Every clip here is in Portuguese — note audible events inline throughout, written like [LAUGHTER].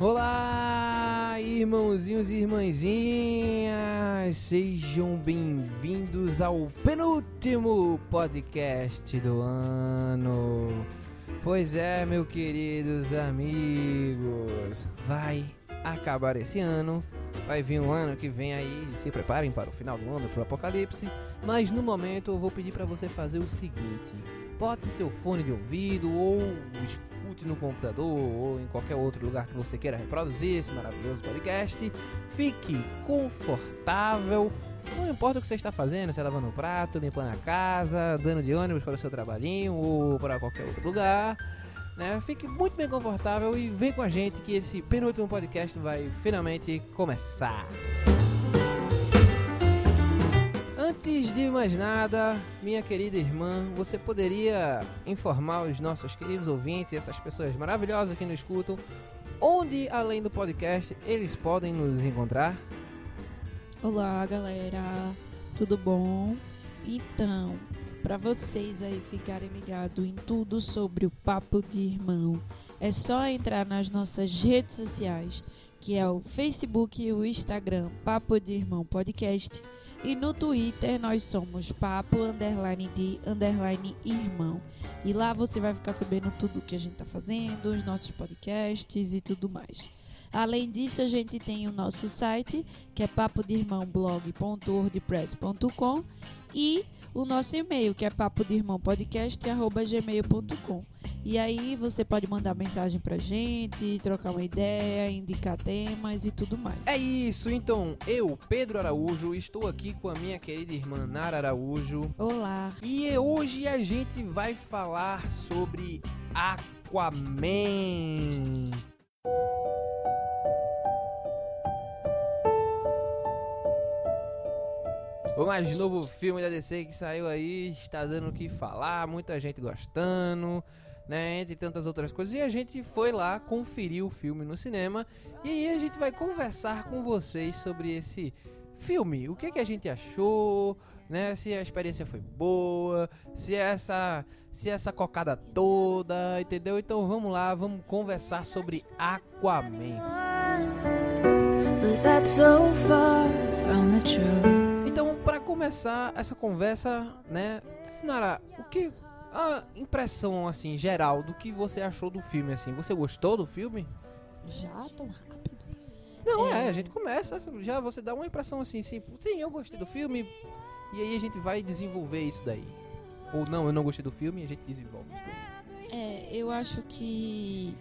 Olá, irmãozinhos e irmãzinhas! Sejam bem-vindos ao penúltimo podcast do ano. Pois é, meus queridos amigos, vai acabar esse ano, vai vir um ano que vem aí, se preparem para o final do ano, para o apocalipse. Mas no momento eu vou pedir para você fazer o seguinte: bote seu fone de ouvido ou escute no computador ou em qualquer outro lugar que você queira reproduzir esse maravilhoso podcast. Fique confortável. Não importa o que você está fazendo, se é lavando o prato, limpando a casa, dando de ônibus para o seu trabalhinho ou para qualquer outro lugar. Né? Fique muito bem confortável e vem com a gente que esse penúltimo podcast vai finalmente começar. Antes de mais nada, minha querida irmã, você poderia informar os nossos queridos ouvintes e essas pessoas maravilhosas que nos escutam onde, além do podcast, eles podem nos encontrar? Olá, galera. Tudo bom? Então, para vocês aí ficarem ligados em tudo sobre o Papo de Irmão, é só entrar nas nossas redes sociais, que é o Facebook e o Instagram Papo de Irmão Podcast e no Twitter nós somos papo underline de underline irmão. E lá você vai ficar sabendo tudo que a gente tá fazendo, os nossos podcasts e tudo mais. Além disso, a gente tem o nosso site, que é papodirmãoblog.wordpress.com e o nosso e-mail, que é papodirmãopodcast.gmail.com. E aí você pode mandar mensagem pra gente, trocar uma ideia, indicar temas e tudo mais. É isso, então eu, Pedro Araújo, estou aqui com a minha querida irmã Nara Araújo. Olá! E hoje a gente vai falar sobre Aquaman. O mais novo filme da DC que saiu aí, está dando o que falar, muita gente gostando, né, entre tantas outras coisas. E a gente foi lá conferir o filme no cinema e aí a gente vai conversar com vocês sobre esse filme. O que, que a gente achou, né? Se a experiência foi boa, se essa, se essa cocada toda, entendeu? Então vamos lá, vamos conversar sobre Aquaman. But that's so far from the truth. Começar essa conversa, né, Sinara, o que a impressão assim geral do que você achou do filme assim? Você gostou do filme? Já tão rápido? Não, é, É. a gente começa, já você dá uma impressão assim, sim, sim, eu gostei do filme. E aí a gente vai desenvolver isso daí. Ou não, eu não gostei do filme e a gente desenvolve isso daí. É, eu acho que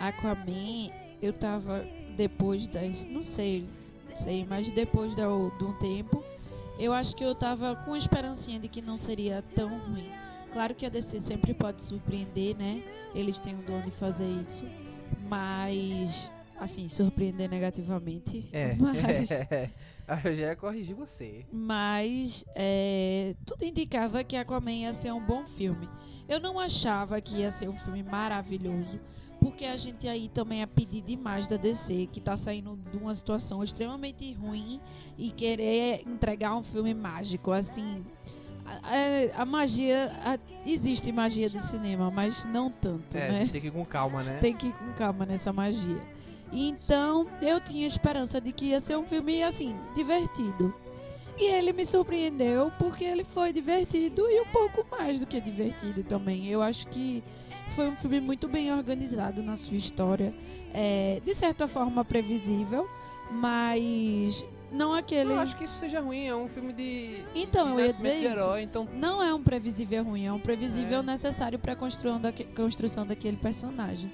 Aquaman, eu tava depois das. Não sei, não sei, mas depois da, de um tempo, eu acho que eu tava com esperancinha de que não seria tão ruim. Claro que a DC sempre pode surpreender, né? Eles têm o dom de fazer isso. Mas, assim, surpreender negativamente. É, [LAUGHS] Mas, [LAUGHS] eu já ia corrigir você. mas é, tudo indicava que Aquaman ia ser um bom filme. Eu não achava que ia ser um filme maravilhoso, porque a gente aí também é pedir demais da DC, que tá saindo de uma situação extremamente ruim e querer entregar um filme mágico, assim. A, a- a magia. a- existe magia de cinema, mas não tanto, É, a né? gente tem que ir com calma, né? tem que ir com calma nessa magia. Então, eu tinha esperança de que ia ser um filme, assim, divertido. E ele me surpreendeu porque ele foi divertido e um pouco mais do que divertido também. Eu acho que foi um filme muito bem organizado na sua história. É, de certa forma previsível, mas não aquele. Eu acho que isso seja ruim, é um filme de, Então, de eu ia dizer isso. herói, então Não é um previsível ruim, é um previsível É. necessário para a construção daquele personagem.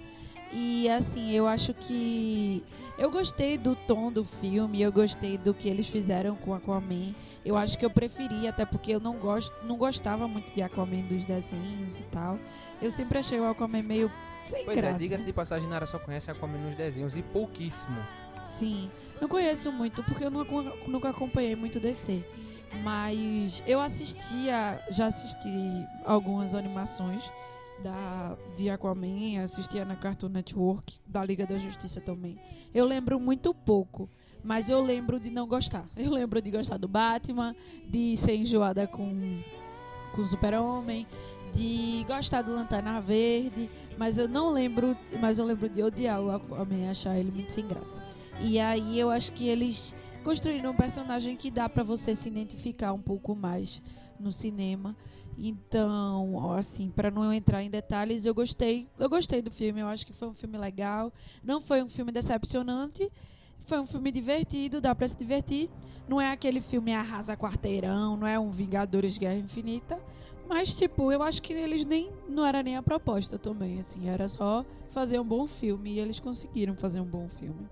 E assim, eu acho que. Eu gostei do tom do filme, eu gostei do que eles fizeram com Aquaman. Eu acho que eu preferi, até porque eu não, gosto, não gostava muito de Aquaman dos desenhos e tal. Eu sempre achei o Aquaman meio sem Pois é, graça. diga-se de passagem, Nara só conhece Aquaman nos desenhos e pouquíssimo. Sim, não conheço muito porque eu nunca, nunca acompanhei muito DC. Mas eu assistia, já assisti algumas animações da, de Aquaman, assistia na Cartoon Network, da Liga da Justiça também. Eu lembro muito pouco, mas eu lembro de não gostar. [LAUGHS] Eu lembro de gostar do Batman, de ser enjoada com, com Super-Homem, de gostar do Lanterna Verde, mas eu não lembro, mas eu lembro de odiar o Aquaman, achar ele muito sem graça. E aí eu acho que eles construíram um personagem que dá para você se identificar um pouco mais no cinema. Então, assim, para não entrar em detalhes, eu gostei, eu gostei do filme, eu acho que foi um filme legal, não foi um filme decepcionante, foi um filme divertido, dá para se divertir. Não é aquele filme arrasa quarteirão, não é um Vingadores Guerra Infinita, mas tipo, eu acho que eles nem não era nem a proposta também, assim, era só fazer um bom filme e eles conseguiram fazer um bom filme.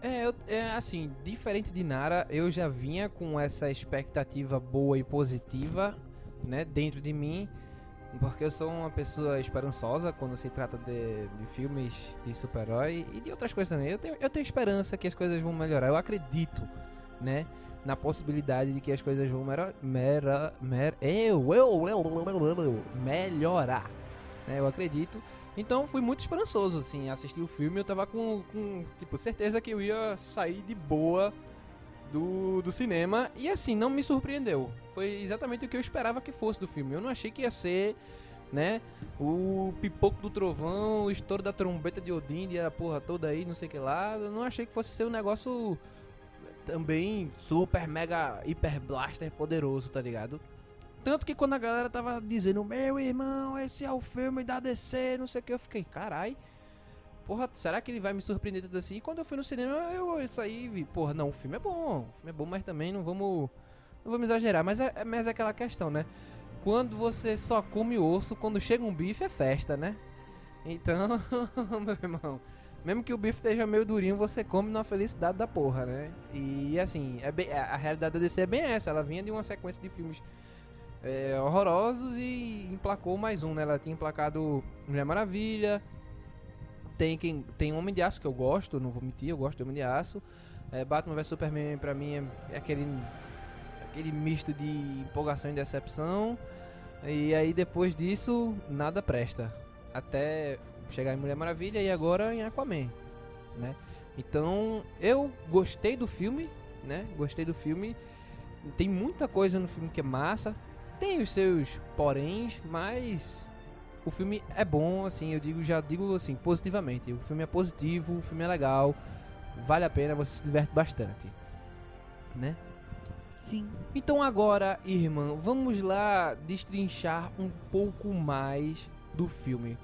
É, eu, é, assim, diferente de Nara, eu já vinha com essa expectativa boa e positiva, né, dentro de mim, porque eu sou uma pessoa esperançosa quando se trata de, de filmes de super-herói e de outras coisas também. Eu tenho, eu tenho esperança que as coisas vão melhorar, eu acredito, né, na possibilidade de que as coisas vão mera, mer, eu, eu, eu, eu, melhorar, né, eu acredito. Então fui muito esperançoso, assim, assistir o filme. Eu tava com, com tipo, certeza que eu ia sair de boa do, do cinema. E assim, não me surpreendeu. Foi exatamente o que eu esperava que fosse do filme. Eu não achei que ia ser, né, o pipoco do trovão, o estouro da trombeta de Odin e a porra toda aí, não sei o que lá. Eu não achei que fosse ser um negócio também super, mega, hiper blaster poderoso, tá ligado? Tanto que quando a galera tava dizendo, meu irmão, esse é o filme da DC, não sei o que, eu fiquei, carai. Porra, será que ele vai me surpreender tudo assim? E quando eu fui no cinema, eu saí e vi, porra, não, o filme é bom, o filme é bom, mas também não vamos. Não vamos exagerar, mas é, mas é aquela questão, né? Quando você só come osso, quando chega um bife é festa, né? Então, [LAUGHS] meu irmão, mesmo que o bife esteja meio durinho, você come na felicidade da porra, né? E assim, é bem, a realidade da DC é bem essa, ela vinha de uma sequência de filmes é, horrorosos e emplacou mais um, né? Ela tinha emplacado Mulher Maravilha, tem quem tem Homem de Aço que eu gosto, não vou mentir, eu gosto de Homem de Aço. É, Batman vs Superman pra mim é aquele aquele misto de empolgação e decepção. E aí depois disso nada presta, até chegar em Mulher Maravilha e agora em Aquaman, né? Então, eu gostei do filme, né? Gostei do filme. Tem muita coisa no filme que é massa, tem os seus poréns, mas o filme é bom, assim, eu digo, já digo assim, positivamente. O filme é positivo, o filme é legal, vale a pena, você se diverte bastante. Né? Sim. Então agora, irmã, vamos lá destrinchar um pouco mais do filme.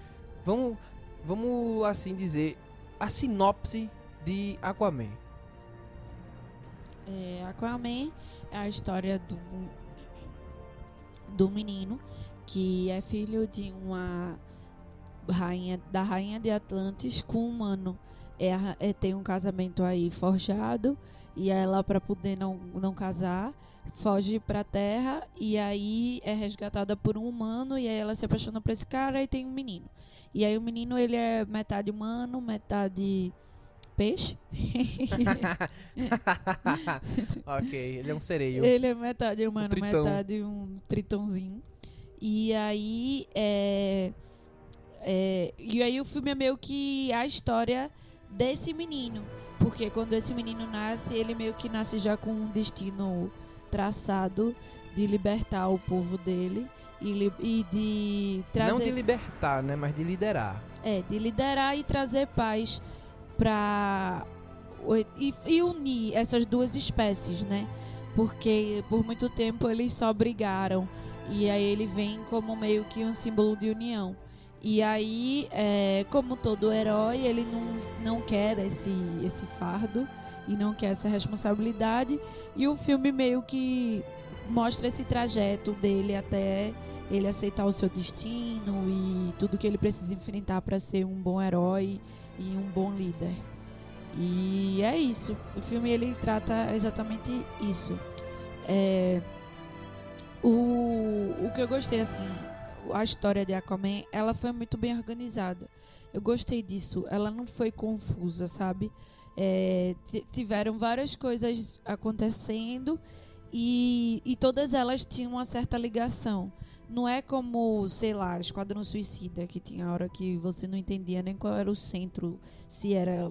Vamos, vamos assim dizer, a sinopse de Aquaman. É, Aquaman é a história do do menino, que é filho de uma rainha da rainha de Atlantis com um humano. É, é tem um casamento aí forjado e ela para poder não, não casar foge para a Terra e aí é resgatada por um humano e aí ela se apaixona por esse cara e tem um menino. E aí o menino ele é metade humano, metade peixe. [LAUGHS] ok, ele é um sereio. Ele é metade humano, um metade um tritãozinho. E aí é, é, E aí o filme é meio que a história desse menino. Porque quando esse menino nasce, ele meio que nasce já com um destino traçado de libertar o povo dele e, e de trazer. Não de libertar, né? Mas de liderar. É, de liderar e trazer paz para e, e, unir essas duas espécies, né? Porque por muito tempo eles só brigaram e aí ele vem como meio que um símbolo de união. E aí, é, como todo herói, ele não, não quer esse, esse fardo e não quer essa responsabilidade. E o filme meio que mostra esse trajeto dele até ele aceitar o seu destino e tudo que ele precisa enfrentar para ser um bom herói e um bom líder. E é isso. O filme ele trata exatamente isso. É, o, o que eu gostei assim, a história de Aquaman, ela foi muito bem organizada. Eu gostei disso. Ela não foi confusa, sabe? É, tiveram várias coisas acontecendo e, e todas elas tinham uma certa ligação. Não é como, sei lá, Esquadrão Suicida, que tinha hora que você não entendia nem qual era o centro, se era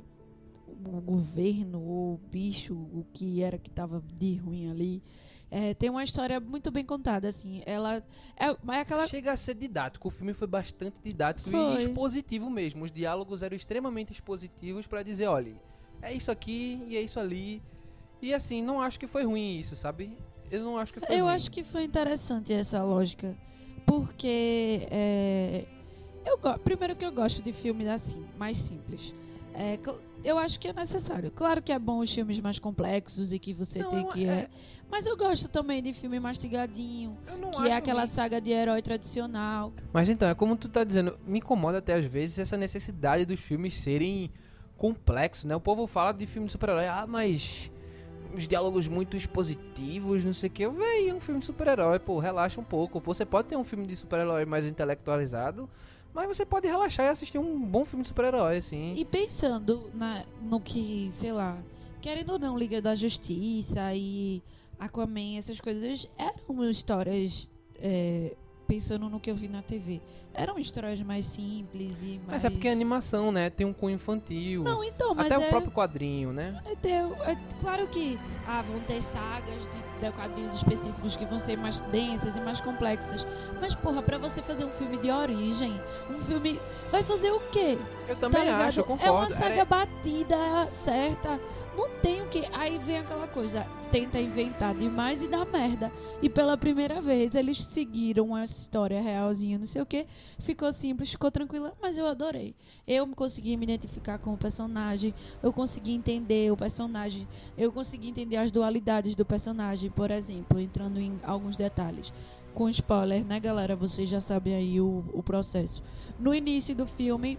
o governo ou o bicho, o que era que estava de ruim ali. É, tem uma história muito bem contada, assim. Ela é, é aquela. Chega a ser didático. O filme foi bastante didático Foi. e expositivo mesmo. Os diálogos eram extremamente expositivos pra dizer, olha, é isso aqui e é isso ali. E assim, não acho que foi ruim isso, sabe? Eu não acho que foi Eu ruim. acho que foi interessante essa lógica. Porque. é, eu Primeiro que eu gosto de filmes assim, mais simples. É, eu acho que é necessário. Claro que é bom os filmes mais complexos e que você Não, tem que. é- É... Mas eu gosto também de filme mastigadinho, Eu que é aquela ruim. saga de herói tradicional. Mas então, é como tu tá dizendo, me incomoda até às vezes essa necessidade dos filmes serem complexos, né? O povo fala de filme de super-herói, ah, mas os diálogos muito expositivos, não sei o que. Véi, é um filme de super-herói, pô, relaxa um pouco. Pô, Você pode ter um filme de super-herói mais intelectualizado, mas você pode relaxar e assistir um bom filme de super-herói, assim. E pensando na, no que, sei lá, querendo ou não, Liga da Justiça e Aquaman, essas coisas eram histórias. é, pensando no que eu vi na TV. Eram histórias mais simples e mais. Mas é porque é animação, né? Tem um cunho infantil. Não, então, mas até é, o próprio quadrinho, né? é, ter- é claro que ah, vão ter sagas de, de quadrinhos específicos que vão ser mais densas e mais complexas. Mas, porra, pra você fazer um filme de origem, um filme. Vai fazer o quê? Eu Tá também ligado? acho, eu É uma concordo. saga Era- batida, certa. Não tem o que. Aí vem aquela coisa, tenta inventar demais e dá merda. E pela primeira vez eles seguiram a história realzinha, não sei o que. Ficou simples, ficou tranquila, mas eu adorei. Eu consegui me identificar com o personagem, eu consegui entender o personagem, eu consegui entender as dualidades do personagem, por exemplo, entrando em alguns detalhes. Com spoiler, né, galera? Vocês já sabem aí o, o processo. No início do filme,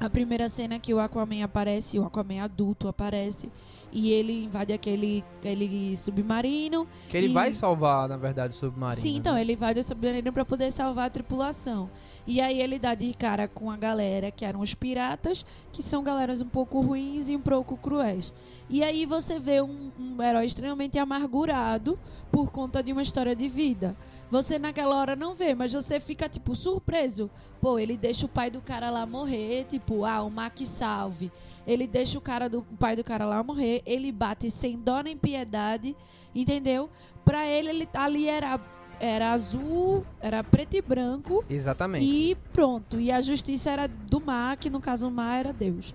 a primeira cena que o Aquaman aparece, o Aquaman adulto aparece, e ele invade aquele, aquele submarino. Que ele E- vai salvar, na verdade, o submarino. Sim, então, né? ele invade o submarino pra poder salvar a tripulação. E aí ele dá de cara com a galera que eram os piratas, que são galeras um pouco ruins e um pouco cruéis. E aí você vê um, um herói extremamente amargurado por conta de uma história de vida. Você naquela hora não vê, mas você fica, tipo, surpreso. Pô, ele deixa o pai do cara lá morrer, tipo, ah, o Mac salve. Ele deixa o cara do o pai do cara lá morrer, ele bate sem dó nem piedade, entendeu? Pra ele, ele ali era, era azul, era preto e branco, Exatamente. e pronto. E a justiça era do mar, que no caso o mar era Deus.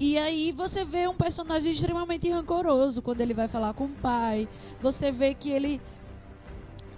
E aí você vê um personagem extremamente rancoroso quando ele vai falar com o pai. Você vê que ele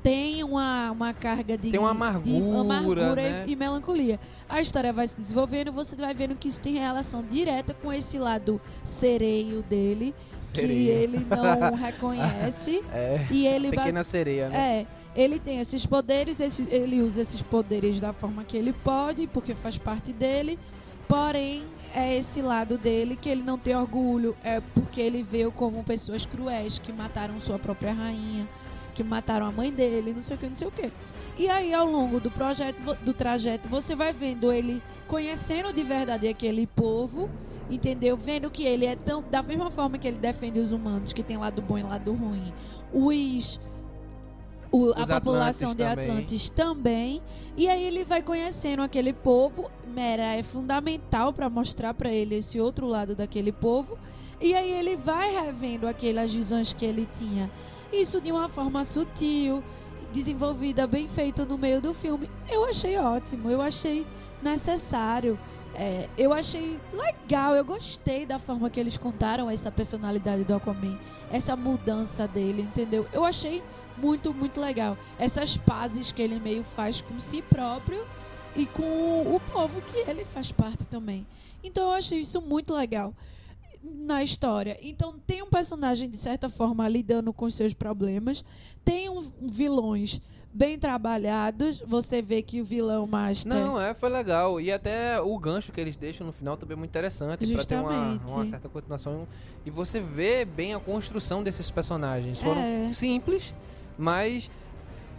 tem uma, uma carga de, Tem uma de amargura, amargura e- né? e, melancolia. A história vai se desenvolvendo, você vai vendo que isso tem relação direta com esse lado sereio dele, que Sereia. ele não [LAUGHS] reconhece. É. e ele Pequena sereia, né? é, ele tem esses poderes, esse- ele usa esses poderes da forma que ele pode, porque faz parte dele. Porém, é esse lado dele que ele não tem orgulho, é porque ele veio como pessoas cruéis que mataram sua própria rainha, que mataram a mãe dele, não sei o que, não sei o que. E aí, ao longo do projeto, do trajeto, você vai vendo ele conhecendo de verdade aquele povo, entendeu? Vendo que ele é tão. Da mesma forma que ele defende os humanos, que tem lado bom e lado ruim, os. o- a população de também. Atlantis também. E aí ele vai conhecendo aquele povo. Mera é fundamental para mostrar para ele esse outro lado daquele povo. E aí ele vai revendo aquelas visões que ele tinha. Isso de uma forma sutil, desenvolvida, bem feita no meio do filme. Eu achei ótimo, eu achei necessário. É, eu achei legal, eu gostei da forma que eles contaram essa personalidade do Aquaman, essa mudança dele, entendeu? Eu achei muito, muito legal. Essas pazes que ele meio faz com si próprio e com o povo que ele faz parte também. Então eu achei isso muito legal na história. Então tem um personagem de certa forma lidando com os seus problemas, tem um, vilões bem trabalhados. Você vê que o vilão Master Não, é, foi legal. E até o gancho que eles deixam no final também é muito interessante pra ter uma, Justamente. uma certa continuação. E você vê bem a construção desses personagens. Foram É. simples, mas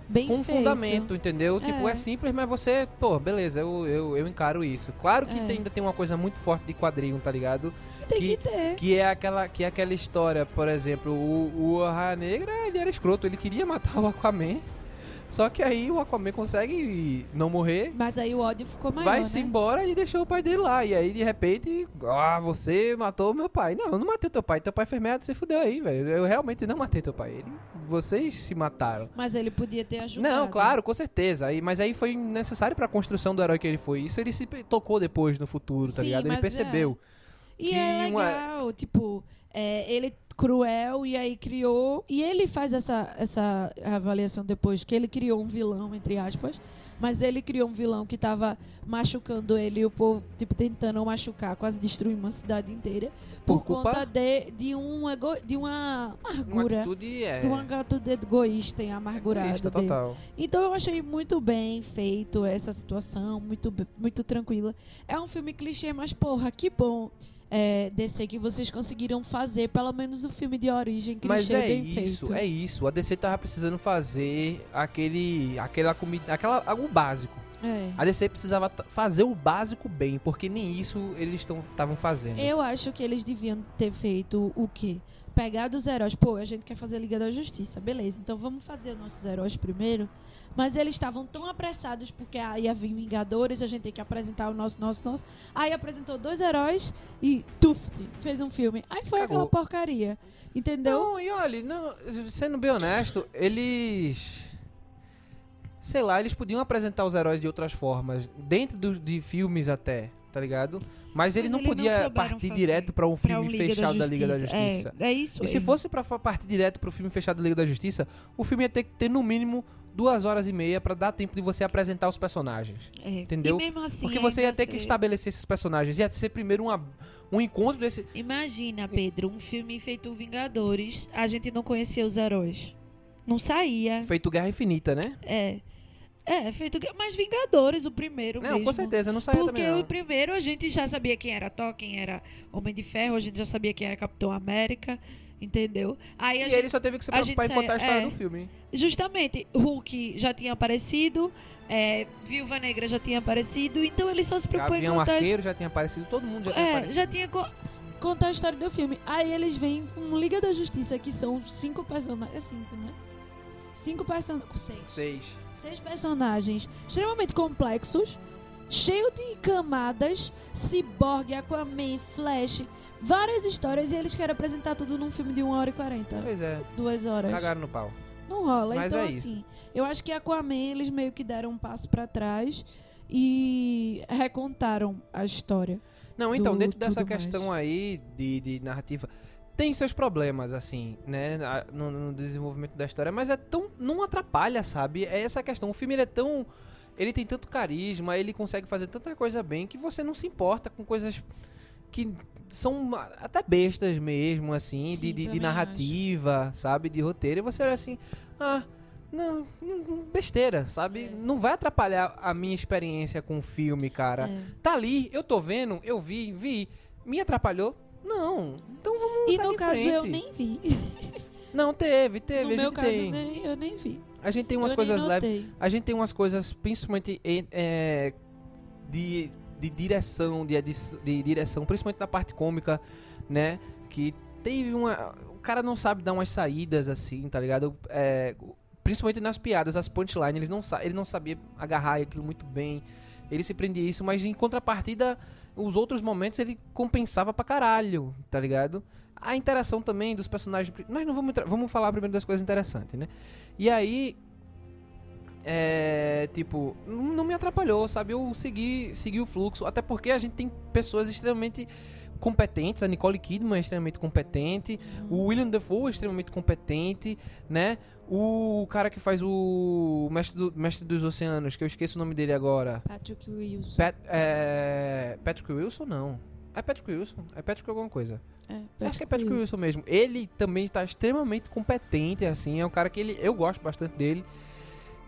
bem com feito. fundamento, entendeu? Tipo, É. é simples, mas você, pô, beleza, eu, eu, eu encaro isso. Claro que É. tem- ainda tem uma coisa muito forte de quadrinho, tá ligado? Tem que- que ter. Que é aquela, que é aquela história, por exemplo, o, o Arraia Negra, ele era escroto, ele queria matar o Aquaman. Só que aí o Aquaman consegue não morrer, Mas aí o ódio ficou maior, vai-se né? embora e deixou o pai dele lá. E aí, de repente, ah, você matou meu pai. Não, eu não matei teu pai. Teu pai fez merda, você fudeu aí, velho. Eu realmente não matei teu pai. Ele, vocês se mataram. Mas ele podia ter ajudado. Não, claro, com certeza. Aí, mas aí foi necessário pra construção do herói que ele foi. Isso ele se tocou depois no futuro, tá Sim, ligado? Ele mas percebeu. E é uma- legal, tipo, é, ele cruel e aí criou. E ele faz essa, essa avaliação depois, que ele criou um vilão, entre aspas. Mas ele criou um vilão que tava machucando ele e o povo, tipo, tentando machucar, quase destruir uma cidade inteira. Por, Por conta de, de, um ego, de uma Uma amargura. atitude é. De uma atitude egoísta e amargurada. egoísta, total. Então eu achei muito bem feito essa situação, muito, muito tranquila. É um filme clichê, mas porra, que bom. É, DC que vocês conseguiram fazer pelo menos o filme de origem clichê Mas é isso, feito. é isso. A DC tava precisando fazer aquele. aquela comida. aquela. o básico. É. A DC precisava fazer o básico bem, porque nem isso eles estavam fazendo. Eu acho que eles deviam ter feito o quê? Pegar dos heróis. Pô, a gente quer fazer Liga da Justiça. Beleza, então vamos fazer os nossos heróis primeiro. Mas eles estavam tão apressados porque aí ia vir Vingadores, a gente tem que apresentar o nosso, nosso, nosso. Aí apresentou dois heróis e tuft, fez um filme. Aí foi Cagou. aquela porcaria. Entendeu? Não, e olha, não, sendo bem honesto, eles. Sei lá, eles podiam apresentar os heróis de outras formas, dentro do- de filmes até, tá ligado? Mas ele Mas não eles não podia souberam partir fazer direto pra um filme o fechado da, Liga da Justiça. É, é isso. E se fosse pra fa- partir direto pro filme fechado da Liga da Justiça, o filme ia ter que ter no mínimo duas horas e meia pra dar tempo de você apresentar os personagens. É. entendeu? Assim, Porque você ia ter que estabelecer esses personagens. Ia ser primeiro uma, um encontro desse. Imagina, Pedro, um filme feito Vingadores, a gente não conhecia os heróis. Não saía. Feito Guerra Infinita, né? É. É, feito. Mas Vingadores, o primeiro Não, mesmo. com certeza, não saía Porque também. Não. o primeiro a gente já sabia quem era Thor, quem era Homem de Ferro, a gente já sabia quem era Capitão América, entendeu? Aí a E gente, ele só teve que se preocupar em contar a história é. do filme. justamente, Hulk já tinha aparecido, é, Viúva Negra já tinha aparecido, então ele só se preocupou em contar Arqueiro já tinha aparecido, todo mundo já tinha É, aparecido. já tinha co- contar a história do filme. Aí eles vêm com Liga da Justiça, que são cinco personagens. É cinco, né? Cinco personagens. Seis. Seis. Seis personagens extremamente complexos, cheio de camadas, Cyborg, Aquaman, Flash, várias histórias, e eles querem apresentar tudo num filme de 1 hora e 40. Pois é, Duas horas. cagaram no pau. Não rola. Mas então, é isso. assim, eu acho que Aquaman eles meio que deram um passo pra trás e recontaram a história. Não, então, Do dentro dessa tudo mais. questão aí de, de narrativa, tem seus problemas, assim, né, no, no desenvolvimento da história, mas é tão. não atrapalha, sabe? É essa a questão. O filme ele é tão. Ele tem tanto carisma, ele consegue fazer tanta coisa bem que você não se importa com coisas que são até bestas mesmo, assim, Sim, de, de- de narrativa, sabe? De roteiro. E você olha assim, ah, não, não, besteira, sabe? É. Não vai atrapalhar a minha experiência com o filme, cara. É. Tá ali, eu tô vendo, eu vi, vi. Me atrapalhou? Não. Então vamos E no caso eu nem vi. [LAUGHS] Não, teve, teve. no a meu gente caso tem. nem- eu nem vi. A gente tem umas eu coisas leves. A gente tem umas coisas, principalmente é, de, de direção, de, de direção, principalmente da parte cômica, né? Que teve uma. O cara não sabe dar umas saídas assim, tá ligado? É, principalmente nas piadas, as punchlines, eles não ele não sabia agarrar aquilo muito bem. Ele se prendia isso, mas em contrapartida, os outros momentos ele compensava pra caralho, tá ligado? A interação também dos personagens. Mas não vamos vamos falar primeiro das coisas interessantes, né? E aí, é, tipo, não não me atrapalhou, sabe? Eu segui, segui o fluxo, até porque a gente tem pessoas extremamente competentes, a Nicole Kidman é extremamente competente, o William Defoe é extremamente competente, né? O cara que faz o Mestre, do- Mestre dos Oceanos, que eu esqueço o nome dele agora. Patrick Wilson. Pat, é, Patrick Wilson, não. É Patrick Wilson? É Patrick alguma coisa. É, Acho que é Patrick Wilson mesmo. Ele também está extremamente competente, assim. É um cara que ele, eu gosto bastante dele.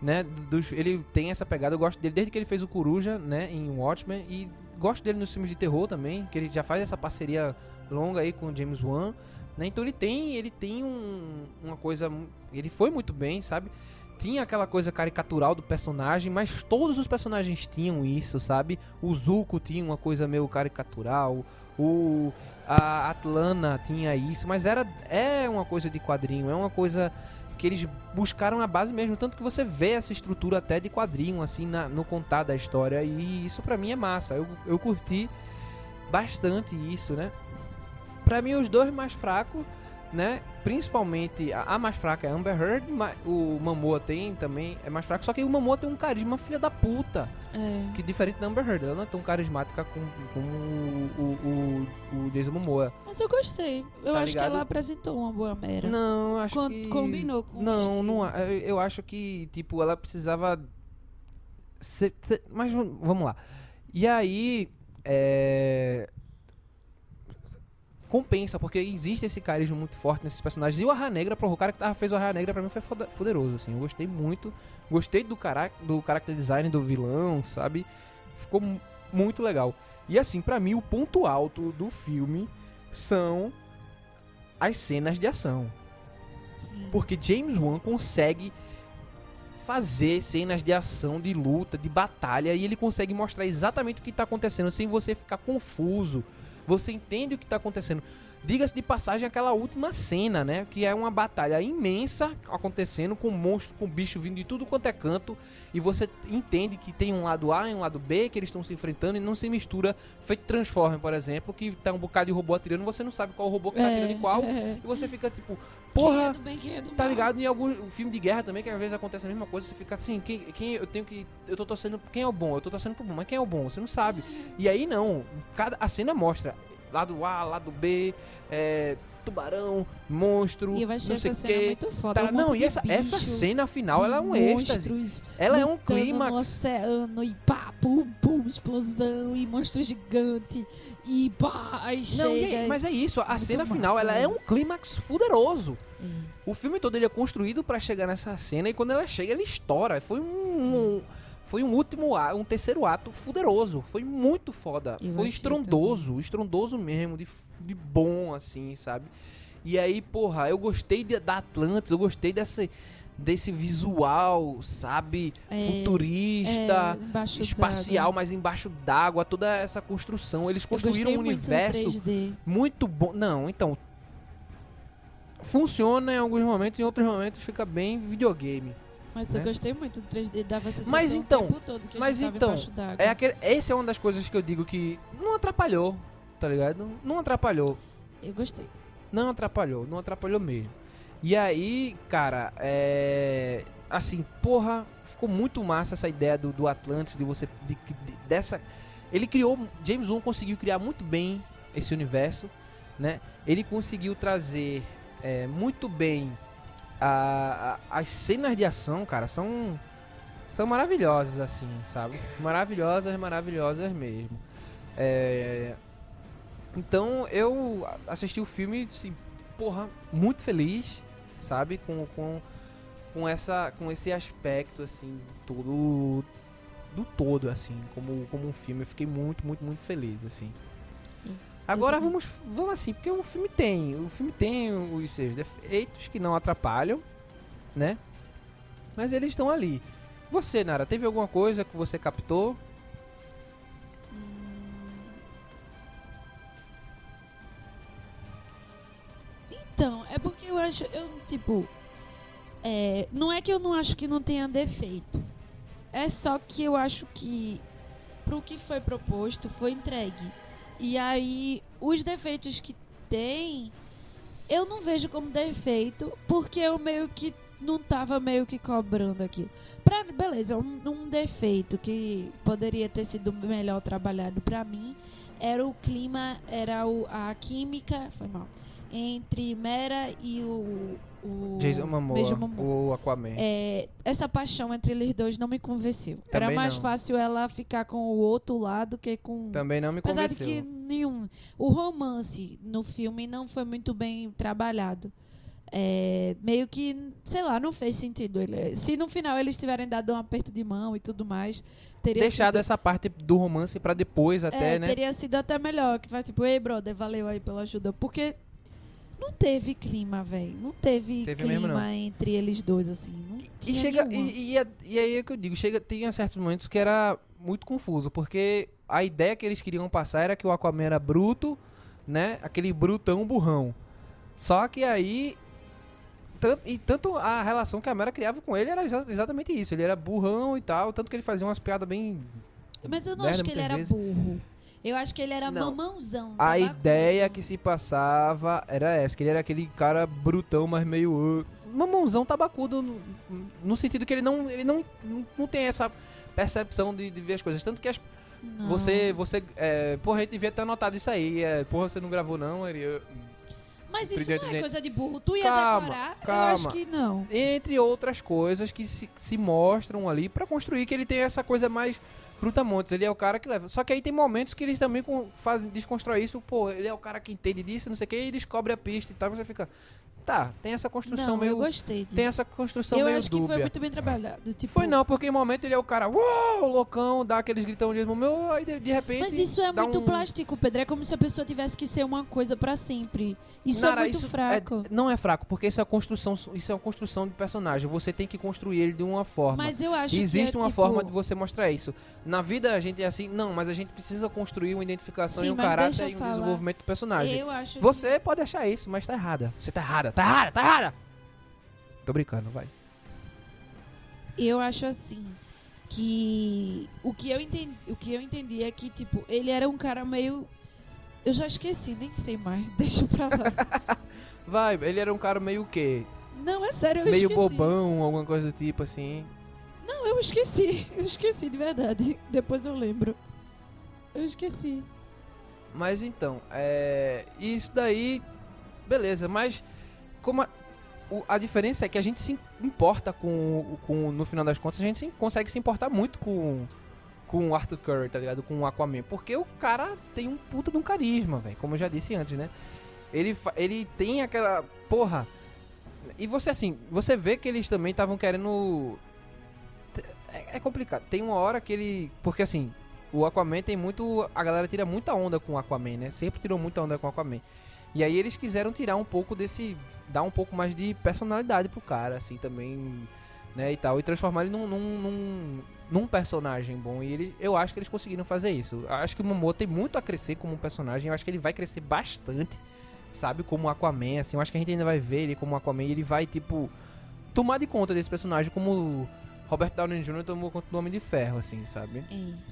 Né? Dos, ele tem essa pegada, eu gosto dele desde que ele fez o Coruja, né? Em Watchmen. E gosto dele nos filmes de terror também, que ele já faz essa parceria longa aí com o James Wan. Né? Então ele tem, ele tem um- uma coisa. Ele foi muito bem, sabe? Tinha aquela coisa caricatural do personagem, mas todos os personagens tinham isso, sabe? O Zuko tinha uma coisa meio caricatural. O a Atlana tinha isso, mas era é uma coisa de quadrinho, é uma coisa que eles buscaram na base mesmo, tanto que você vê essa estrutura até de quadrinho, assim, na- no contar da história, e isso pra mim é massa. Eu, eu curti bastante isso, né? Pra mim, os dois mais fracos, né? Principalmente, a, a mais fraca é a Amber Heard, o Mamoa tem também, é mais fraco, só que o Mamoa tem um carisma filha da puta, É. que diferente da Amber Heard, ela não é tão carismática como, como o, o, o, Jason Momoa. Mas eu gostei. Eu Tá acho ligado? que ela apresentou uma boa mera. Não, acho Com- que... Combinou com o Não, não, eu, acho que, tipo, ela precisava. ser- ser- mas vam- vamos lá. E aí. É. Compensa, porque existe esse carisma muito forte nesses personagens. E o Arra Negra, porra, o cara que tava, fez o Arra Negra pra mim foi foda- poderoso, assim. Eu gostei muito. Gostei do, cara, do character design do vilão, sabe? Ficou mu- muito legal. E assim, pra mim, o ponto alto do filme são as cenas de ação. Sim. Porque James Wan consegue fazer cenas de ação, de luta, de batalha e ele consegue mostrar exatamente o que está acontecendo sem você ficar confuso. Você entende o que está acontecendo. Diga-se de passagem aquela última cena, né? Que é uma batalha imensa acontecendo com monstro, com bicho vindo de tudo quanto é canto. E você entende que tem um lado A e um lado B, que eles estão se enfrentando e não se mistura. Feito Transformer, por exemplo, que tá um bocado de robô atirando, você não sabe qual robô que tá atirando em qual. é. E você fica tipo, Quem porra, é do bem, quem é do Tá ligado? Em algum filme de guerra também, que às vezes acontece a mesma coisa, você fica assim, quem, quem eu tenho que. Eu tô torcendo. Quem é o bom? Eu tô torcendo pro bom, mas quem é o bom? Você não sabe. E aí não. Cada, a cena mostra lado A, lado B, é, tubarão, monstro, E eu achei não sei essa o cena quê. muito foda. Tá, um não, e essa, essa bicho, cena final, ela é um êxtase. Ela é um lutando No clímax. oceano e pá, pum, pum, explosão e monstro gigante e pá, aí Não, e chega. aí- mas é isso, a Muito cena massa, final, ela é né? um clímax fuderoso. É. O filme todo ele é construído pra chegar nessa cena e quando ela chega, ele estoura. Foi um, foi um último ato, um terceiro ato fuderoso. Foi muito foda. Eu foi estrondoso, estrondoso mesmo, de, de bom assim, sabe? E aí, porra, eu gostei de- da Atlantis, eu gostei dessa desse visual, sabe? É, Futurista, é, espacial, mas embaixo d'água, toda essa construção. Eles construíram um muito universo 3D. muito bom. Não, então. Funciona em alguns momentos, em outros momentos fica bem videogame. Mas né? eu gostei muito do 3D, dava sensação Mas então, o tempo todo que mas então. É aquele, essa é uma das coisas que eu digo que não atrapalhou, tá ligado? Não atrapalhou. Eu gostei. Não atrapalhou, não atrapalhou mesmo. E aí, cara, é. Assim, porra, ficou muito massa essa ideia do, do Atlantis, de você. de- de- dessa. Ele criou. James Wan conseguiu criar muito bem esse universo, né? Ele conseguiu trazer é, muito bem a- a- as cenas de ação, cara, são. São maravilhosas, assim, sabe? Maravilhosas, maravilhosas mesmo. É, então eu assisti o filme, assim, porra, muito feliz, sabe? Com, com, com, essa, com esse aspecto, assim, todo. Do todo, assim, como, como um filme. Eu fiquei muito, muito, muito feliz, assim. Agora também. vamos, vamos assim, porque o filme tem. O filme tem os seus defeitos que não atrapalham, né? Mas eles estão ali. Você, Nara, teve alguma coisa que você captou? Então, é porque eu acho, eu, tipo, é, não é que eu não acho que não tenha defeito. É só que eu acho que pro que foi proposto foi entregue. E aí, os defeitos que tem, eu não vejo como defeito, porque eu meio que não tava meio que cobrando aquilo. Pra, beleza, um, um defeito que poderia ter sido melhor trabalhado pra mim era o clima, era o, a química, foi mal, entre Mera e o, o Jason Momoa, Jason Momoa. o Aquaman. É, essa paixão entre eles dois não me convenceu. Era Também mais não. fácil ela ficar com o outro lado que com. Também não me Apesar de convenceu. que nenhum. O romance no filme não foi muito bem trabalhado. É, meio que, sei lá, não fez sentido. Ele, se no final eles tiverem dado um aperto de mão e tudo mais, teria Deixado sido, essa parte do romance pra depois até, é, né? teria sido até melhor. Que vai tipo, ei, brother, valeu aí pela ajuda. Porque não teve clima, velho. Não teve, Teve clima mesmo, não. entre eles dois, assim. Não E tinha chega e, e, é- e aí é que eu digo, chega tinha certos momentos que era muito confuso, porque a ideia que eles queriam passar era que o Aquaman era bruto, né? Aquele brutão burrão. Só que aí tanto, e tanto a relação que a Mera criava com ele era exa- exatamente isso. Ele era burrão e tal, tanto que ele fazia umas piadas bem. Mas eu não acho que ele era vezes. burro. Eu acho que ele era Não. mamãozão. A ideia que se passava era essa, que ele era aquele cara brutão, mas meio. uh, mamãozão tabacudo, no, no sentido que ele não, ele não, não, tem essa percepção de, de ver as coisas. Tanto que as, Não. você. você é, porra, a gente devia ter anotado isso aí. É, porra, você não gravou não? Ele, uh, Mas isso não é coisa de burro. Tu ia Calma, decorar? Eu calma. acho que não. entre outras coisas que se, se mostram ali pra construir que ele tem essa coisa mais brutamontes. Ele é o cara que leva. Só que aí tem momentos que eles também com- fazem desconstrói isso. Pô, ele é o cara que entende disso, não sei o que, e descobre a pista e tal. Você fica. Tá, tem essa construção Não, meio. eu gostei disso. Tem essa construção eu meio acho que dúbia. foi muito bem trabalhado. Tipo, Foi não, porque em momento ele é o cara, uou, loucão, dá aqueles gritão de meu, aí de, de repente. Mas isso é muito um- plástico, Pedro. É como se a pessoa tivesse que ser uma coisa pra sempre. Isso Nara, é muito isso fraco. não é fraco, porque isso é construção, isso é uma construção de personagem. Você tem que construir ele de uma forma. Mas eu acho Existe que é, uma tipo, forma de você mostrar isso. Na vida a gente é assim, não, mas a gente precisa construir uma identificação Sim, e um caráter e um falar. desenvolvimento do personagem. Eu acho que- Você pode achar isso, mas tá errada. Você tá errada, tá errada, tá errada. Tô brincando, vai. Eu acho assim que o que eu entendi, o que eu entendi é que tipo, ele era um cara meio eu já esqueci, nem sei mais, [LAUGHS] deixa pra lá. [LAUGHS] Vai, ele era um cara meio o quê? Não, é sério, eu meio esqueci. bobão, alguma coisa do tipo assim. Não, eu esqueci. [LAUGHS] Eu esqueci de verdade. Depois eu lembro. Eu esqueci. Mas então, é. Isso daí. Beleza, mas. Como a, o- a diferença é que a gente se importa com, com. No final das contas, a gente se- consegue se importar muito com. Com o Arthur Curry, tá ligado? Com o Aquaman. Porque o cara tem um puta de um carisma, velho. Como eu já disse antes, né? Ele, ele tem aquela. Porra. E você assim, você vê que eles também estavam querendo. É, é complicado. Tem uma hora que ele. Porque assim, o Aquaman tem muito. A galera tira muita onda com o Aquaman, né? Sempre tirou muita onda com o Aquaman. E aí eles quiseram tirar um pouco desse. dar um pouco mais de personalidade pro cara, assim, também. Né, e tal. E transformar ele num. num, num, num personagem bom. E ele, eu acho que eles conseguiram fazer isso. Eu acho que o Momoa tem muito a crescer como um personagem. Eu acho que ele vai crescer bastante, sabe? Como Aquaman, assim. Eu acho que a gente ainda vai ver ele como Aquaman. E ele vai, tipo. tomar de conta desse personagem como. Robert Downey Jr. tomou conta do Homem de Ferro, assim, sabe?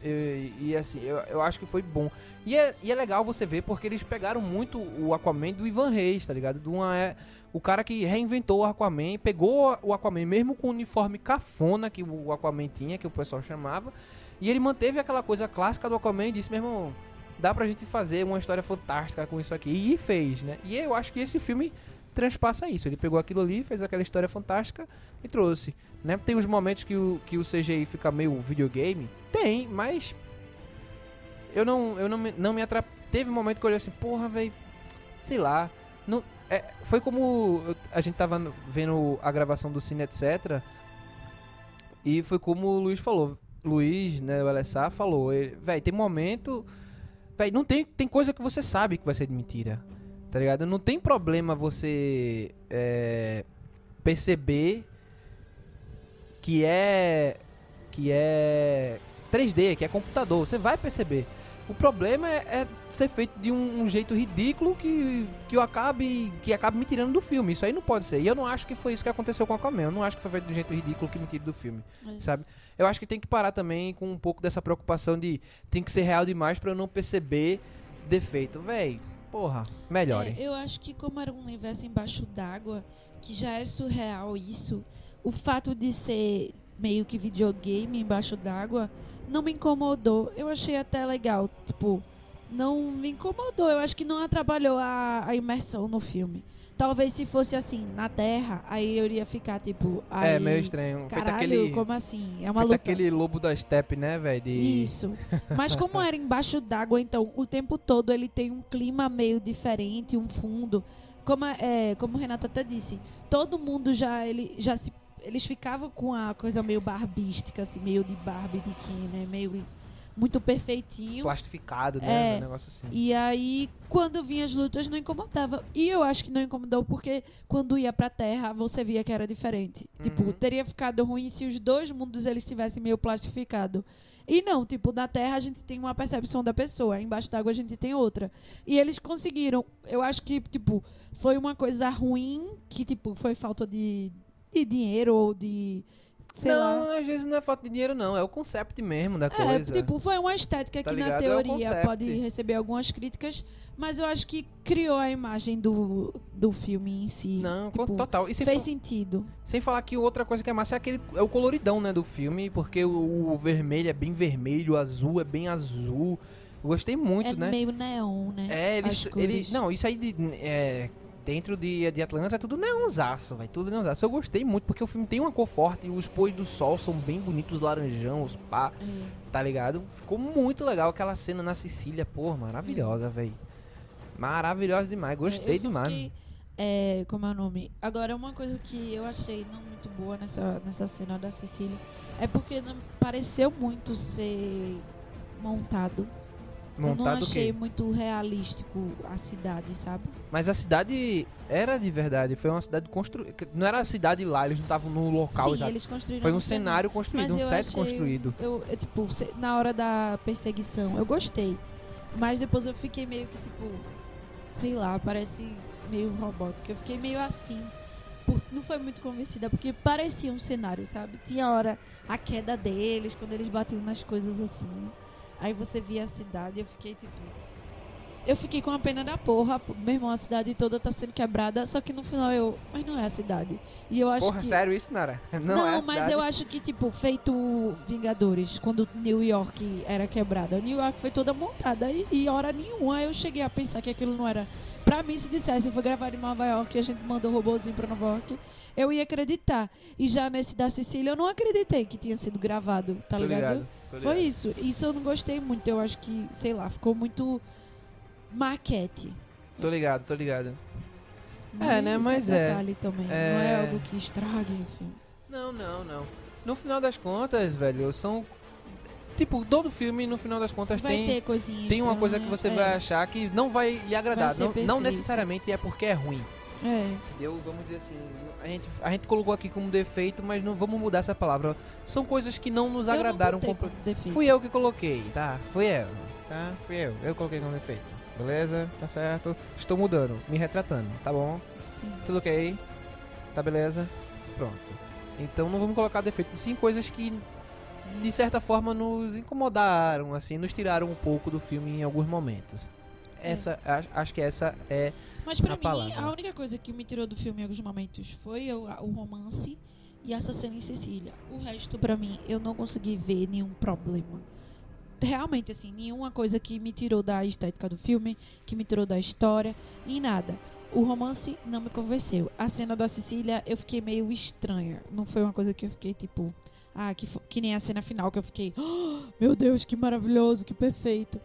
É. E, e, assim, eu, eu acho que foi bom. E é, e é legal você ver porque eles pegaram muito o Aquaman do Ivan Reis, tá ligado? De uma, é, o cara que reinventou o Aquaman, pegou o Aquaman mesmo com o uniforme cafona que o Aquaman tinha, que o pessoal chamava, e ele manteve aquela coisa clássica do Aquaman e disse, meu irmão, dá pra gente fazer uma história fantástica com isso aqui. E fez, né? E eu acho que esse filme transpassa isso. Ele pegou aquilo ali, fez aquela história fantástica e trouxe. Né? Tem uns momentos que o, que o CGI fica meio videogame. Tem, mas. Eu não, eu não me, não me atrap... Teve um momento que eu olhei assim, porra, velho. Sei lá. Não, é, foi como a gente tava vendo a gravação do cine, etc. E foi como o Luiz falou. Luiz, né, o LSA falou. Velho, tem momento. Velho, não tem, tem coisa que você sabe que vai ser de mentira. Tá ligado? Não tem problema você é, perceber que é que é 3D, que é computador. Você vai perceber. O problema é, é ser feito de um, um jeito ridículo que, que, eu acabe, que acabe me tirando do filme. Isso aí não pode ser. E eu não acho que foi isso que aconteceu com a Aquaman. Eu não acho que foi feito de um jeito ridículo que me tire do filme. É. Sabe? Eu acho que tem que parar também com um pouco dessa preocupação de tem que ser real demais pra eu não perceber defeito. Véi, porra, melhore. É, eu acho que como era um universo embaixo d'água, que já é surreal isso, o fato de ser meio que videogame embaixo d'água não me incomodou. Eu achei até legal, tipo, não me incomodou. Eu acho que não atrapalhou a, a imersão no filme. Talvez se fosse assim, na Terra, aí eu iria ficar tipo, é, aí, meio estranho. Feito Caralho, aquele, como assim? É uma feito luta. aquele lobo da steppe, né, velho? De... Isso. Mas como era embaixo d'água, então o tempo todo ele tem um clima meio diferente, um fundo. Como, é, como o Renato até disse, todo mundo já ele já se eles ficavam com a coisa meio barbística, assim, meio de Barbie de Ken, né? Meio muito perfeitinho. Plastificado, né? É. Um negócio assim. E aí, quando vinha as lutas, não incomodava. E eu acho que não incomodou porque quando ia pra Terra, você via que era diferente. Uhum. Tipo, teria ficado ruim se os dois mundos eles tivessem meio plastificado. E não, tipo, na Terra a gente tem uma percepção da pessoa, embaixo d'água a gente tem outra. E eles conseguiram. Eu acho que, tipo, foi uma coisa ruim que, tipo, foi falta de, de dinheiro ou de. Sei não, lá. às vezes não é falta de dinheiro, não. É o concept mesmo da É, coisa. tipo, foi uma estética Tá que na ligado? É o teoria concept. pode receber algumas críticas, mas eu acho que criou a imagem do, do filme em si. Não, tipo, total. E fez sentido. sem falar que outra coisa que é massa é aquele é o coloridão, né, do filme, porque o, o vermelho é bem vermelho, o azul é bem azul. Gostei muito, é né? meio neon, né? É, eles, ele, não, isso aí de, é, dentro de, de Atlanta é tudo neonzaço, vai tudo neonzaço. Eu gostei muito porque o filme tem uma cor forte, os pôs do sol são bem bonitos, laranjão, os pá, É. tá ligado? Ficou muito legal aquela cena na Sicília, pô, maravilhosa, velho. Maravilhosa demais, gostei eu só demais. fiquei, é, como é o nome? Agora, uma coisa que eu achei não muito boa nessa, nessa cena da Sicília é porque não pareceu muito ser montado. Eu não Montado o achei quê? muito realístico a cidade, sabe? Mas a cidade era de verdade, foi uma cidade construída. Não era a cidade lá, eles não estavam no local Sim, exato. eles construíram Foi um um cenário construído, Mas um set achei- construído. Eu, eu, tipo, na hora da perseguição, eu gostei. Mas depois eu fiquei meio que, tipo, sei lá, parece meio robótico. Eu fiquei meio assim. por- não foi muito convencida, porque parecia um cenário, sabe? Tinha hora a queda deles, quando eles batiam nas coisas assim. Aí você via a cidade, eu fiquei tipo. Eu fiquei com a pena da porra. Meu irmão, a cidade toda tá sendo quebrada. Só que no final eu. Mas não é a cidade. E eu acho Porra, que. sério isso, Nara? [LAUGHS] Não, Não, é a mas cidade. eu acho que, tipo, feito Vingadores, quando New York era quebrada. New York foi toda montada e, e hora nenhuma eu cheguei a pensar que aquilo não era. Pra mim, se dissessem foi gravado em Nova York e a gente mandou robôzinho pra Nova York, eu ia acreditar. E já nesse da Sicília, eu não acreditei que tinha sido gravado, tá ligado? ligado, Foi ligado. isso. Isso eu não gostei muito. Eu acho que, sei lá, ficou muito maquete. Tô ligado, tô ligado. Mas né, isso mas é é. também. Não É. é algo que estrague, enfim. Não, não, não. No final das contas, velho, são. Tipo, todo filme, no final das contas, Vai tem. Tem uma coisa que você vai achar que não vai lhe agradar. Vai Não, não necessariamente é porque é ruim. É. Entendeu? Vamos dizer assim. A gente, a gente colocou aqui como defeito, mas não vamos mudar essa palavra. São coisas que não nos agradaram. Eu não como defeito. Fui eu que coloquei, tá? Fui eu, tá? Fui eu. Eu coloquei como defeito. Beleza? Tá certo. Estou mudando, me retratando, tá bom? Sim. Tudo ok? Tá beleza? Pronto. Então não vamos colocar defeito, sim coisas que de certa forma nos incomodaram, assim, nos tiraram um pouco do filme em alguns momentos. Essa, acho, acho que essa é. Mas pra A mim, palavra. a única coisa que me tirou do filme em alguns momentos foi o, o romance e essa cena em Sicília. O resto, pra mim, eu não consegui ver nenhum problema. Realmente, assim, nenhuma coisa que me tirou da estética do filme, que me tirou da história, e nada. O romance não me convenceu. A cena da Sicília, eu fiquei meio estranha. Não foi uma coisa que eu fiquei, tipo... Ah, que, que nem a cena final que eu fiquei... "Oh, [GASPS] meu Deus, que maravilhoso, que perfeito.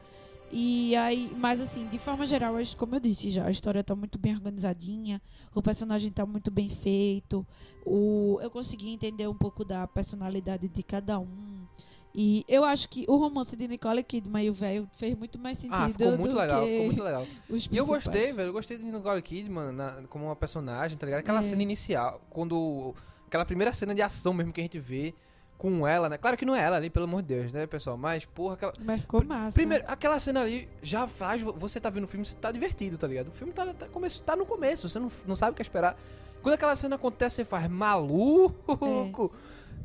E aí, mas assim, de forma geral, como eu disse já, a história tá muito bem organizadinha, o personagem tá muito bem feito, o, eu consegui entender um pouco da personalidade de cada um. E eu acho que o romance de Nicole Kidman e o velho fez muito mais sentido Ah, ficou muito legal, ficou muito legal. E eu gostei, velho. Eu gostei de Nicole Kidman na- como uma personagem, tá ligado? Aquela É. cena inicial, quando. Aquela primeira cena de ação mesmo que a gente vê com ela, né? Claro que não é ela ali, pelo amor de Deus, né, pessoal? Mas, porra, aquela. Mas ficou massa. Primeiro, aquela cena ali já faz. Você tá vendo o filme, você tá divertido, tá ligado? O filme tá, tá, começo, tá no começo, você não, não sabe o que esperar. Quando aquela cena acontece, você faz maluco.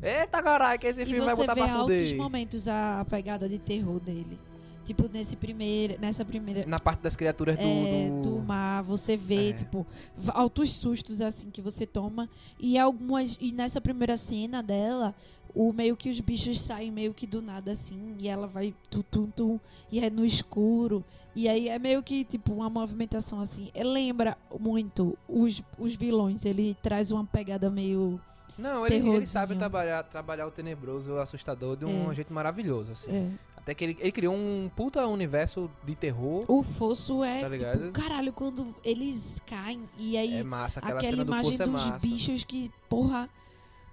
Eita caralho, que esse e filme vai botar pra fuder. momentos a pegada de terror dele. Tipo, nesse primeiro, nessa primeira Na parte das criaturas do. é, do- do mar, você vê, É. tipo, altos sustos assim que você toma. E algumas. E nessa primeira cena dela, o meio que os bichos saem meio que do nada, assim, e ela vai tum, tum, tum, e é no escuro. E aí é meio que, tipo, uma movimentação assim. Lembra muito os, os vilões. Ele traz uma pegada meio. Não, ele, ele sabe trabalhar, trabalhar o tenebroso, o assustador de um É. jeito maravilhoso, assim. é. Até que ele, ele criou um puta universo de terror. O fosso é. Tá ligado? tipo, caralho, quando eles caem e aí. É massa, aquela, aquela cena do imagem Força é dos massa. bichos que, porra,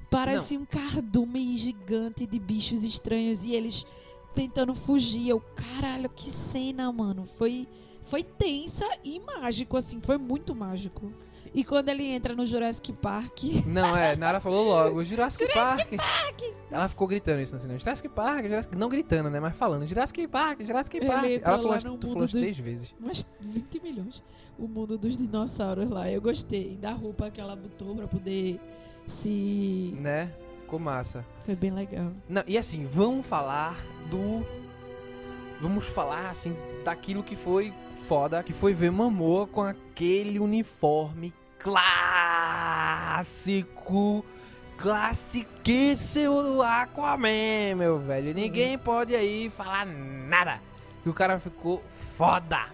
parece um cardume gigante de bichos estranhos e eles tentando fugir. Eu, caralho, que cena, mano. Foi, foi tensa e mágico, assim, foi muito mágico. E quando ele entra no Jurassic Park, [LAUGHS] Não, é, Nara falou logo, Jurassic, Park. Ela ficou gritando isso no cinema. Jurassic Park, Jurassic... não gritando, né, mas falando Jurassic Park, Jurassic Park. Ela falou, tu falou as dos- três vezes. umas 20 milhões. O mundo dos dinossauros lá. Eu gostei da roupa que ela botou pra poder se. Né? Ficou massa. Foi bem legal. Não, e assim, vamos falar do. Vamos falar, assim, daquilo que foi foda, que foi ver Mamoa com aquele uniforme clássico, classiquíssimo do Aquaman, meu velho. Ninguém pode aí falar nada. Que o cara ficou foda.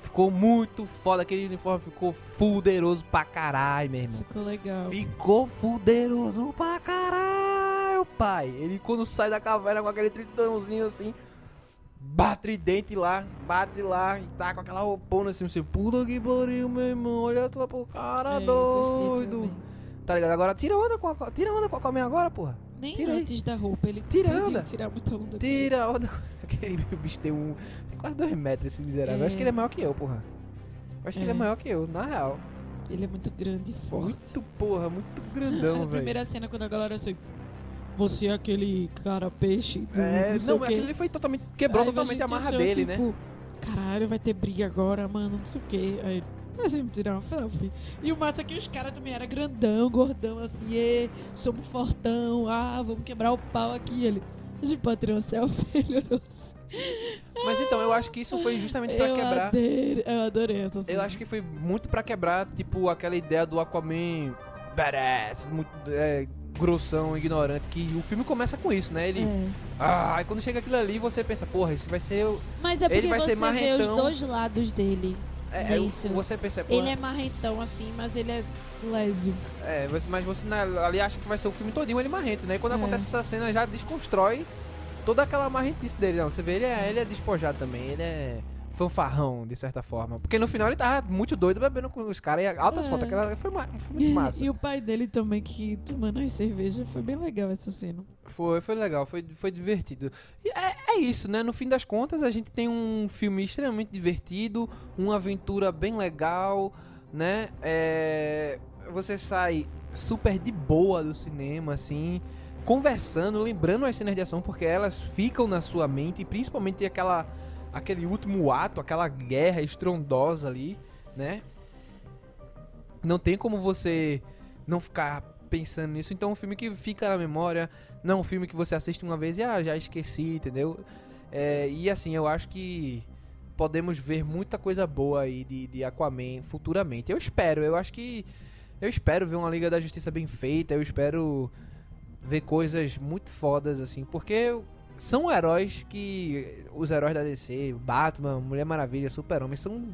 Ficou muito foda. Aquele uniforme ficou fuderoso pra caralho, meu irmão. Ficou legal. Ficou fuderoso pra caralho, pai. Ele quando sai da caverna com aquele tritãozinho assim, bate tridente lá, bate lá e tá com aquela roupona assim, você, puta que pariu, meu irmão, olha só pro cara É, doido. também. Tá ligado? Agora tira onda com a, tira onda com a Aquaman agora, porra. Nem Tira aí. antes da roupa, ele Tira onda. tirar muita onda. Tira onda [LAUGHS] aquele bicho tem um, tem quase dois metros esse miserável. Eu acho É. que ele é maior que eu, porra. Eu acho que ele é É. maior que eu, na real. ele. É muito grande e forte. Muito porra, muito grandão, [LAUGHS] a velho. primeira cena quando a galera assim. Você é aquele cara peixe do É, não não, aquele foi totalmente. Quebrou Aí totalmente a gente marra dele, né? tipo, Caralho, vai ter briga agora, mano, não sei o quê. Aí, mas me tirar uma selfie. E o massa é que os caras também eram grandão, gordão, assim, e somos fortão, ah, vamos quebrar o pau aqui. Ele, a gente pode tirar uma selfie, [LAUGHS] ele olhou assim. Mas então, eu acho que isso foi justamente pra eu quebrar. Adorei, eu adorei essa cena. Eu acho que foi muito pra quebrar, tipo, aquela ideia do Aquaman badass, muito é, grossão, ignorante, que o filme começa com isso, né? Ele. É. Ah, aí quando chega aquilo ali, você pensa, porra, esse vai ser. o- Mas é Ele porque vai você ser vê os marrentão. dois lados dele. É, é, Isso. você pensa, porra. Ele é marrentão assim, mas ele é leso. É, mas você ali acha que vai ser o filme todinho ele marrento, né? E quando É. acontece essa cena, já desconstrói toda aquela marrentice dele. Não, você vê, ele é, ele é despojado também, ele é fanfarrão, de certa forma. Porque no final ele tava muito doido bebendo com os caras e altas É. fotos. Aquela foi, foi muito massa. E o pai dele também, que tomando as cervejas. Foi bem legal essa cena. Foi, foi legal, foi, foi divertido. E é, é isso, né? No fim das contas, a gente tem um filme extremamente divertido, uma aventura bem legal, né? É, você sai super de boa do cinema, assim, conversando, lembrando as cenas de ação, porque elas ficam na sua mente, e principalmente aquela, aquele último ato, aquela guerra estrondosa ali, né? Não tem como você não ficar pensando nisso. Então um filme que fica na memória, não um filme que você assiste uma vez e ah, já esqueci, entendeu? É, e assim, eu acho que podemos ver muita coisa boa aí de, de Aquaman futuramente. Eu espero, eu acho que. Eu espero ver uma Liga da Justiça bem feita, eu espero ver coisas muito fodas, assim, porque são heróis que. Os heróis da DC, Batman, Mulher Maravilha, Super-Homem, são.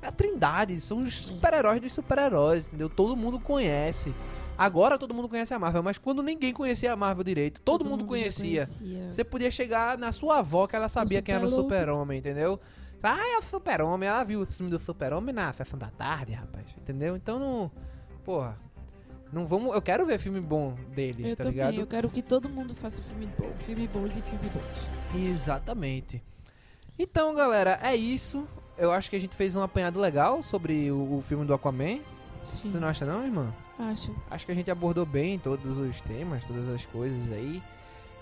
A trindade, são os super-heróis dos super-heróis, entendeu? Todo mundo conhece. Agora todo mundo conhece a Marvel, mas quando ninguém conhecia a Marvel direito, todo, mundo, já conhecia. conhecia. Você podia chegar na sua avó que ela sabia quem era o Super-Homem. super-homem, entendeu? Ah, é o super-homem. Ela viu o filme do super-homem na sessão da tarde, rapaz. Entendeu? Então não... Porra. Não vamos... Eu quero ver filme bom deles, Eu tá ligado? eu quero que todo mundo faça filme bom. Filme bons e filme bons. Exatamente. Então, galera, é isso. Eu acho que a gente fez um apanhado legal sobre o, o filme do Aquaman. Sim, Você não acha não, irmã? acho. Acho que a gente abordou bem todos os temas, todas as coisas aí.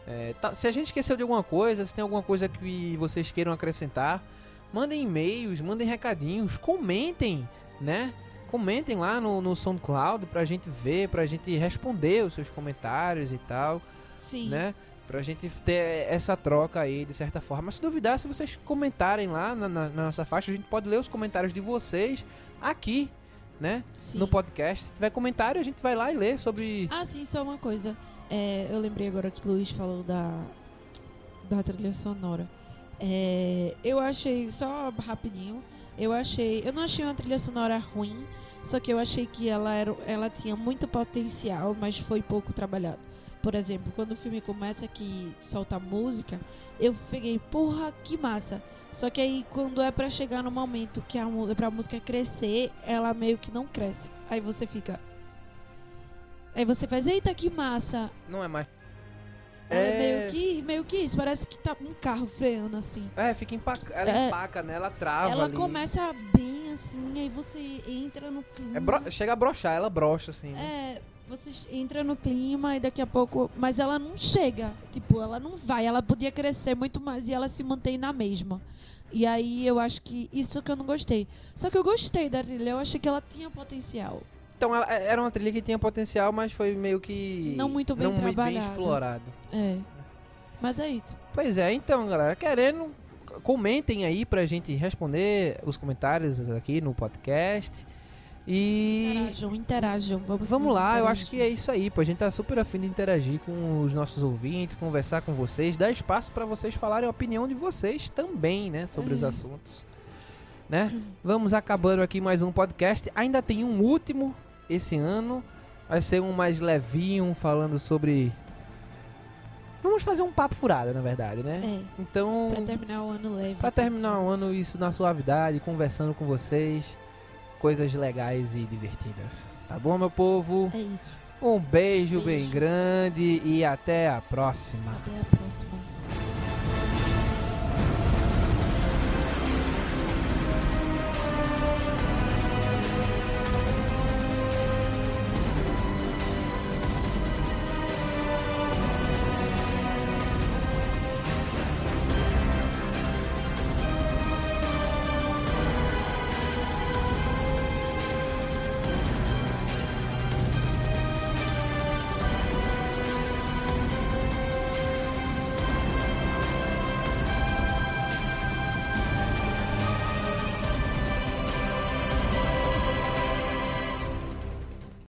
É, tá- se a gente esqueceu de alguma coisa, se tem alguma coisa que vocês queiram acrescentar, mandem e-mails, mandem recadinhos, comentem, né? Comentem lá no, no SoundCloud pra gente ver, pra gente responder os seus comentários e tal, Sim. né? Pra gente ter essa troca aí de certa forma. Mas se duvidar, se vocês comentarem lá na, na- na nossa faixa, a gente pode ler os comentários de vocês aqui, né? sim. no podcast. Se tiver comentário, a gente vai lá e lê sobre. Ah, sim, só uma coisa. É, eu lembrei agora que o Luiz falou da, da trilha sonora. É, eu achei, só rapidinho, eu achei. Eu não achei uma trilha sonora ruim, só que eu achei que ela, era, ela tinha muito potencial, mas foi pouco trabalhado. Por exemplo, quando o filme começa que solta música, eu peguei, porra, que massa. Só que aí quando é pra chegar no momento que a, pra música crescer, ela meio que não cresce. Aí você fica. Aí você faz, eita que massa. Não é mais. É, É. meio que, meio que isso. Parece que tá um carro freando assim. É, fica empaca, ela É. empaca, né? Ela trava Ela ali. começa bem assim, aí você entra no clima. É bro- chega a brochar, ela brocha assim. né? É, você entra no clima e daqui a pouco. Mas ela não chega. Tipo, ela não vai. Ela podia crescer muito mais e ela se mantém na mesma. E aí eu acho que isso que eu não gostei. Só que eu gostei da trilha, eu achei que ela tinha potencial. Então ela era uma trilha que tinha potencial, mas foi meio que Não muito bem não muito bem explorado. É. Mas é isso. Pois é, então, galera, querendo, comentem aí pra gente responder os comentários aqui no podcast. E Interajam, interajam. Vamos, vamos lá, eu acho que é isso aí, pô. A gente tá super afim de interagir com os nossos ouvintes, conversar com vocês, dar espaço pra vocês falarem a opinião de vocês também, né, sobre os É. assuntos. Né? Vamos acabando aqui mais um podcast. Ainda tem um último esse ano. Vai ser um mais levinho, falando sobre. Vamos fazer um papo furado, na verdade, né? É. Então, Pra terminar o ano leve. pra terminar o ano, isso na suavidade, conversando com vocês, coisas legais e divertidas. Tá bom, meu povo? É isso. Um beijo bem Beijo. grande e até a próxima. Até a próxima.